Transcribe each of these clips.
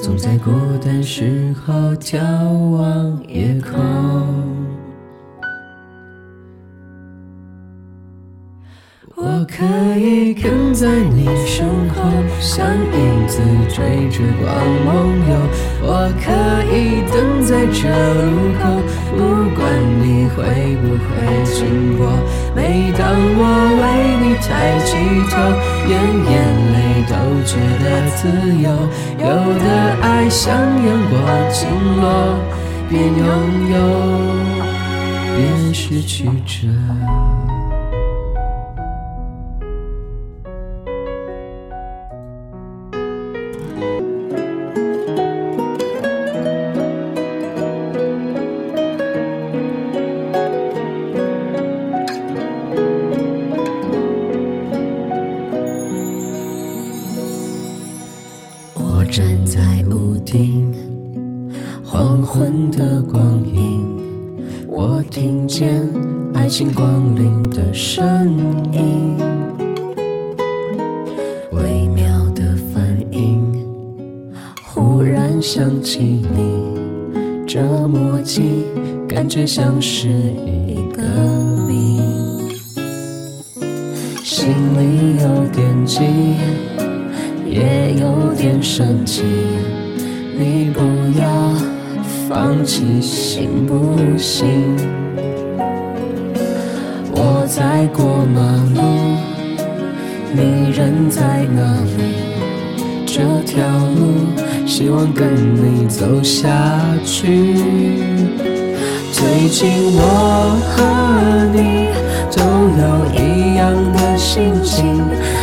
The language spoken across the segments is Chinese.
总在孤单时候眺望夜空。我可以跟在你身后，像影子追着光梦游。我可以等在这路口，不管你会不会经过。每当我为你抬起头，连眼泪都觉得自由。有的爱像阳光倾落，边拥有边失去着。站在屋顶，黄昏的光影，我听见爱情光临的声音，微妙的反应，忽然想起你，这默契感觉像是一个谜，心里有点急。也有点生气，你不要放弃，行不行？我在过马路，你人在哪里？这条路，希望跟你走下去。最近我和你都有一样的心情，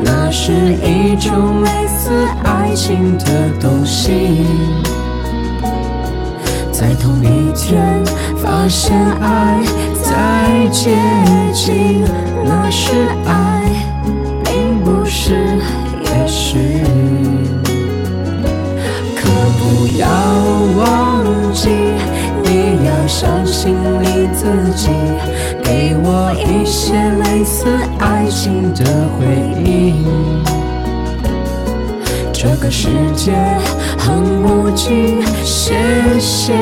那是一种类似爱情的东西。在同一天发现爱在接近，那是爱，你，给我一些类似爱情的回应。这个世界很无情，谢谢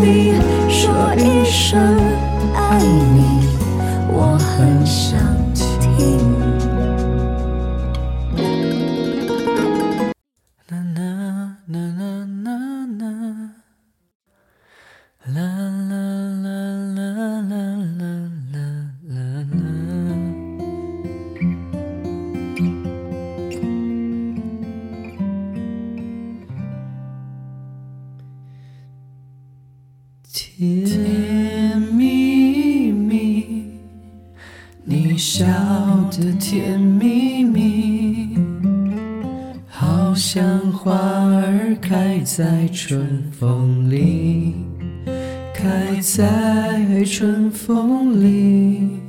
你说一声爱你，我很想甜蜜蜜，你笑得甜蜜蜜，好像花儿开在春风里，开在春风里，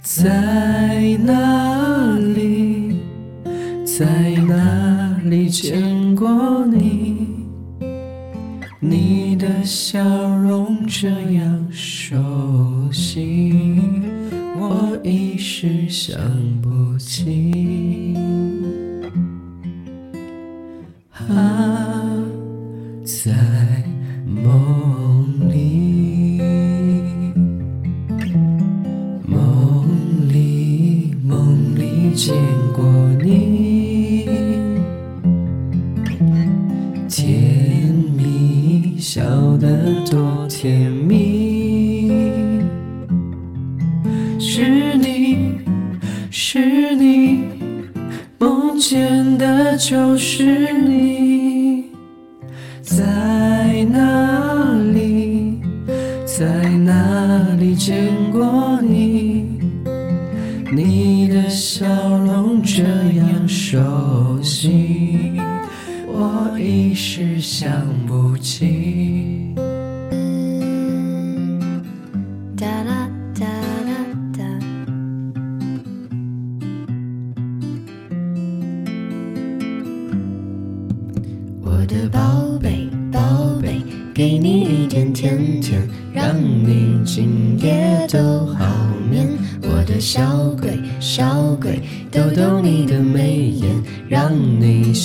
在哪里，在哪里见过笑容这样熟悉，我一时想不起。啊，在是你，梦见的就是你，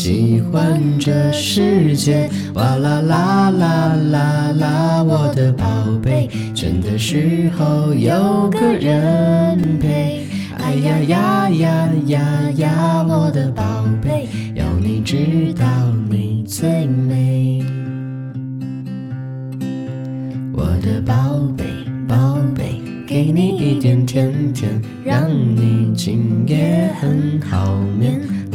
喜欢这世界。哇啦啦啦啦啦，我的宝贝，倦的时候有个人陪。哎呀呀呀呀呀，我的宝贝，要你知道你最美。我的宝贝，宝贝，给你一点甜甜，让你今夜很好眠。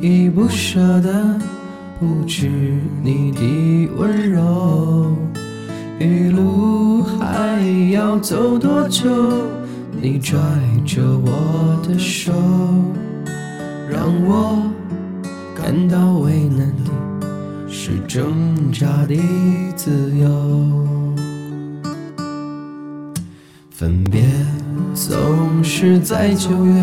依不舍的不止你的温柔。一路还要走多久？你拽着我的手，让我感到为难的。是挣扎的自由。分别总是在九月，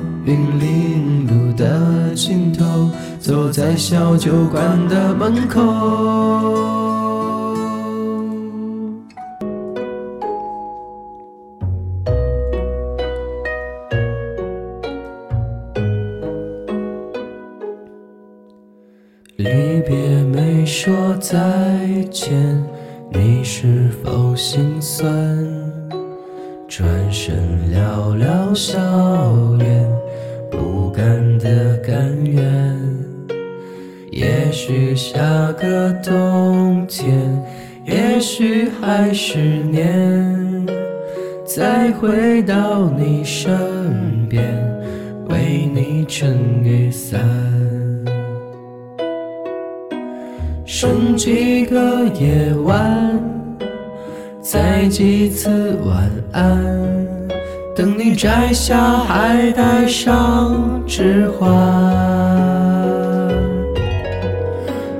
云林路的尽头，走在小酒馆的门口。离别没说再见。你是否心酸？转身寥寥笑脸，不甘的甘愿。也许下个冬天，也许还是年，再回到你身边，为你撑雨伞。剩几个夜晚，再几次晚安，等你摘下还戴上指环。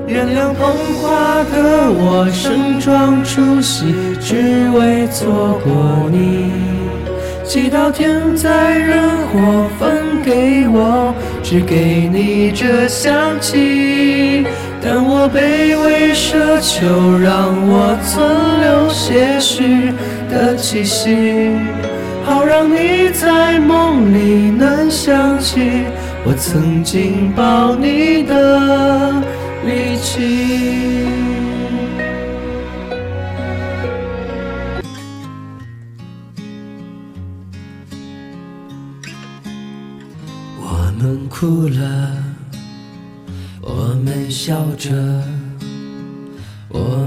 原谅捧花的我盛装出席，只为错过你。祈祷天灾人祸分给我，只给你这香气。但我卑微奢求，让我存留些许的气息，好让你在梦里能想起我曾经抱你的力气。我们哭了。我们笑着，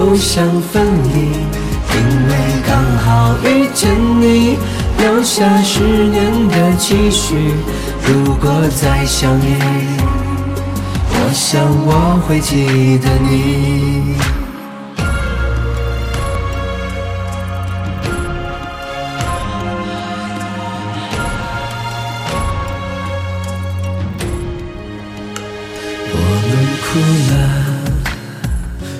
不想分离，因为刚好遇见你，留下十年的期许。如果再相遇，我想我会记得你。我们哭了，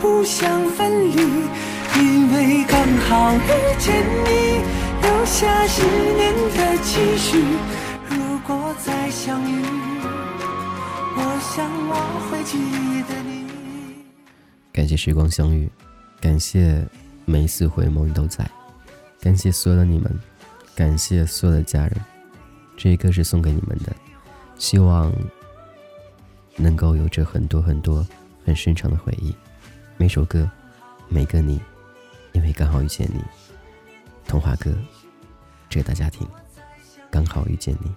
不想分离，因为刚好遇见你，留下十年的期许。如果再相遇，我想我会记得你。感谢时光相遇，感谢每一次回眸你都在，感谢所有的你们，感谢所有的家人。这一歌是送给你们的，希望能够有着很多很多很深长的回忆。每首歌，每个你，因为刚好遇见你。童话歌，这个大家庭，刚好遇见你。